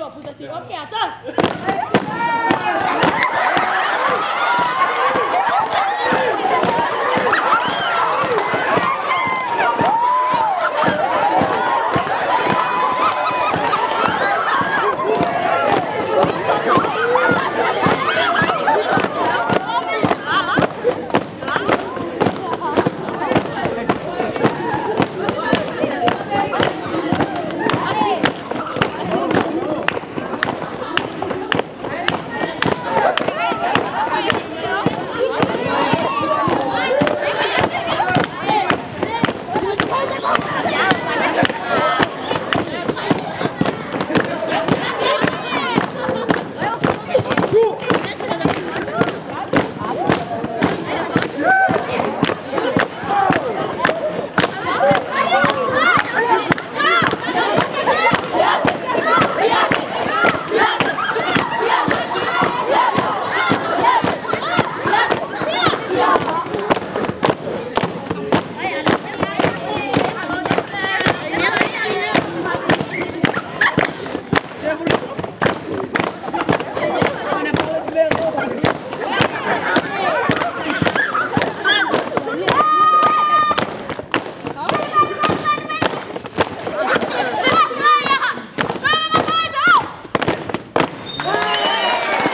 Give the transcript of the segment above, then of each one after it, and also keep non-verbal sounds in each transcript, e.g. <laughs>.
は私、オッケー、アチョン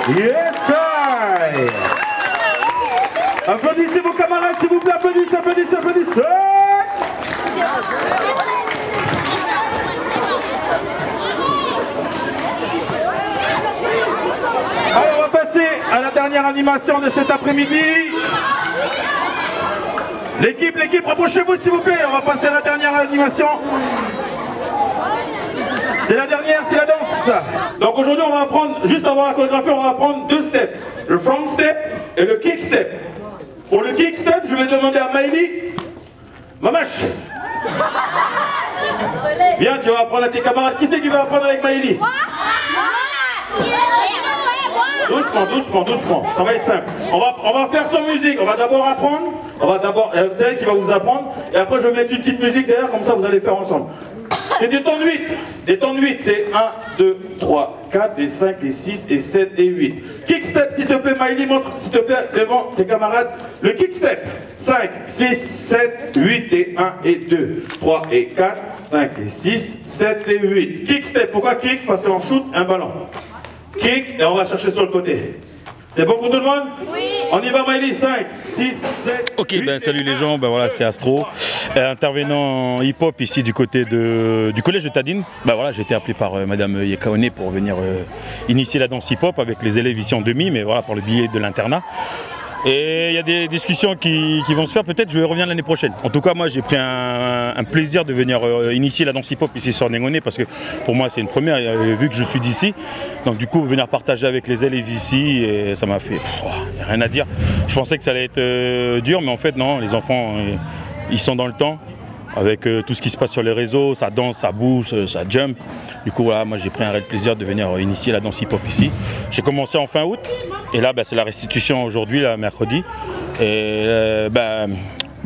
Yes. Applaudissez vos camarades, s'il vous plaît. Applaudissez, applaudissez, applaudissez. Alors, on va passer à la dernière animation de cet après-midi. L'équipe, l'équipe, rapprochez-vous s'il vous plaît. On va passer à la dernière animation. C'est la dernière, c'est la danse. Donc aujourd'hui, on va apprendre, juste avant la chorégraphie, on va apprendre deux steps. Le front step et le kick step. Pour le kick step, je vais demander à Maïli. Mamache. Viens, tu vas apprendre à tes camarades. Qui c'est qui va apprendre avec Maïli? Doucement, doucement, doucement. Ça va être simple. On va, on va faire sans musique. On va d'abord apprendre. On va d'abord. euh, C'est elle qui va vous apprendre. Et après, je vais mettre une petite musique derrière. Comme ça, vous allez faire ensemble. C'est des temps de 8. Des temps de 8, c'est 1, 2, 3, 4, et 5, et 6, et 7, et 8. Kick step, s'il te plaît, Maïli, montre, s'il te plaît, devant tes camarades. Le kick step. 5, 6, 7, 8, et 1, et 2, 3, et 4, 5, et 6, 7, et 8. Kick step. Pourquoi kick? Parce qu'on shoot un ballon. Kick, et on va chercher sur le côté. C'est bon pour tout le monde? Oui. On y va, Maïli. 5, 6, 7. Ok, 8, ben salut les gens, ben voilà, c'est Astro, intervenant hip-hop ici du côté de, du collège de Tadine. Ben voilà, j'ai été appelé par euh, Madame Yekaone pour venir euh, initier la danse hip-hop avec les élèves ici en demi, mais voilà, pour le billet de l'internat. Et il y a des discussions qui, vont se faire, peut-être je vais revenir l'année prochaine. En tout cas, moi j'ai pris un, plaisir de venir euh, initier la danse hip-hop ici sur Nengoné parce que pour moi c'est une première, euh, vu que je suis d'ici. Donc du coup, venir partager avec les élèves ici, et ça m'a fait pff, rien à dire. Je pensais que ça allait être euh, dur, mais en fait non, les enfants, euh, ils sont dans le temps. Avec euh, tout ce qui se passe sur les réseaux, ça danse, ça bouge, euh, ça jump. Du coup, voilà, moi j'ai pris un réel plaisir de venir euh, initier la danse hip-hop ici. J'ai commencé en fin août, et là, bah, c'est la restitution aujourd'hui, là, mercredi. Et euh, bah,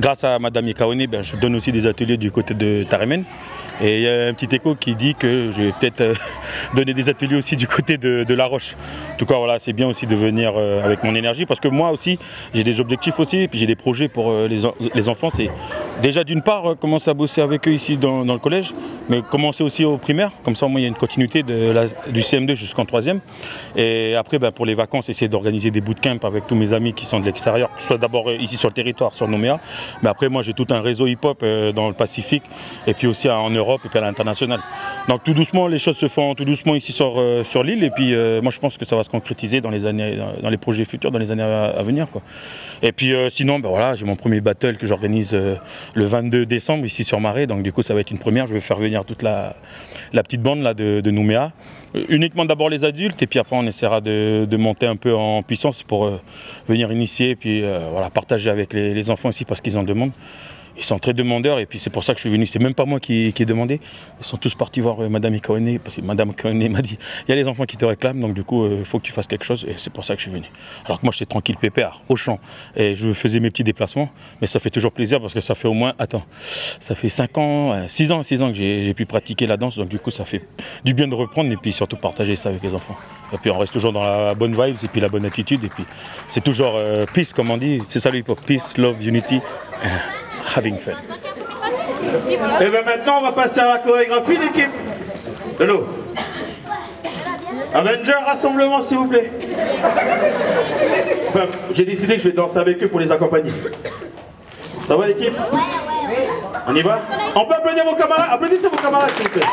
grâce à Madame Yekaone, bah, je donne aussi des ateliers du côté de Taremen. Et il y a un petit écho qui dit que je vais peut-être euh, <laughs> donner des ateliers aussi du côté de, La Roche. En tout cas, voilà, c'est bien aussi de venir euh, avec mon énergie parce que moi aussi, j'ai des objectifs aussi et puis j'ai des projets pour euh, les, en- les enfants. C'est déjà d'une part commencer à bosser avec eux ici dans, le collège, mais commencer aussi au primaire. Comme ça, au moins, il y a une continuité du CM2 jusqu'en troisième. Et après, ben, pour les vacances, essayer d'organiser des bootcamps avec tous mes amis qui sont de l'extérieur, soit d'abord ici sur le territoire, sur Nouméa. Mais après, moi, j'ai tout un réseau hip-hop euh, dans le Pacifique et puis aussi en Europe et puis à l'international. Donc tout doucement, les choses se font tout doucement ici sur, euh, sur l'île. Et puis euh, moi, je pense que ça va se concrétiser dans les années, dans- les projets futurs, dans les années à, venir. Quoi. Et puis sinon, ben voilà, j'ai mon premier battle que j'organise le 22 décembre ici sur Marais. Donc du coup, ça va être une première. Je vais faire venir toute la, la petite bande là de Nouméa. Euh, Uniquement d'abord les adultes et puis après on essaiera de, monter un peu en puissance pour euh, venir initier et puis euh, partager avec les enfants aussi parce qu'ils en demandent. Ils sont très demandeurs et puis c'est pour ça que je suis venu. C'est même pas moi qui, ai demandé. Ils sont tous partis voir euh, Madame Ikaone parce que Madame Ikaone m'a dit il y a les enfants qui te réclament donc du coup il faut que tu fasses quelque chose et c'est pour ça que je suis venu. Alors que moi j'étais tranquille pépère au champ et je faisais mes petits déplacements mais ça fait toujours plaisir parce que ça fait au moins attends ça fait 5 ans, 6 ans, 6 ans que j'ai pu pratiquer la danse donc du coup ça fait du bien de reprendre et puis surtout partager ça avec les enfants. Et puis on reste toujours dans la bonne vibe et puis la bonne attitude et puis c'est toujours euh, peace comme on dit. C'est ça le peace, love, unity, <laughs> having fun. Et bien maintenant, on va passer à la chorégraphie, l'équipe. Hello. Avenger, rassemblement, s'il vous plaît. Enfin, j'ai décidé que je vais danser avec eux pour les accompagner. Ça va, l'équipe? On y va? On peut applaudir vos camarades Applaudissez vos camarades, s'il vous plaît.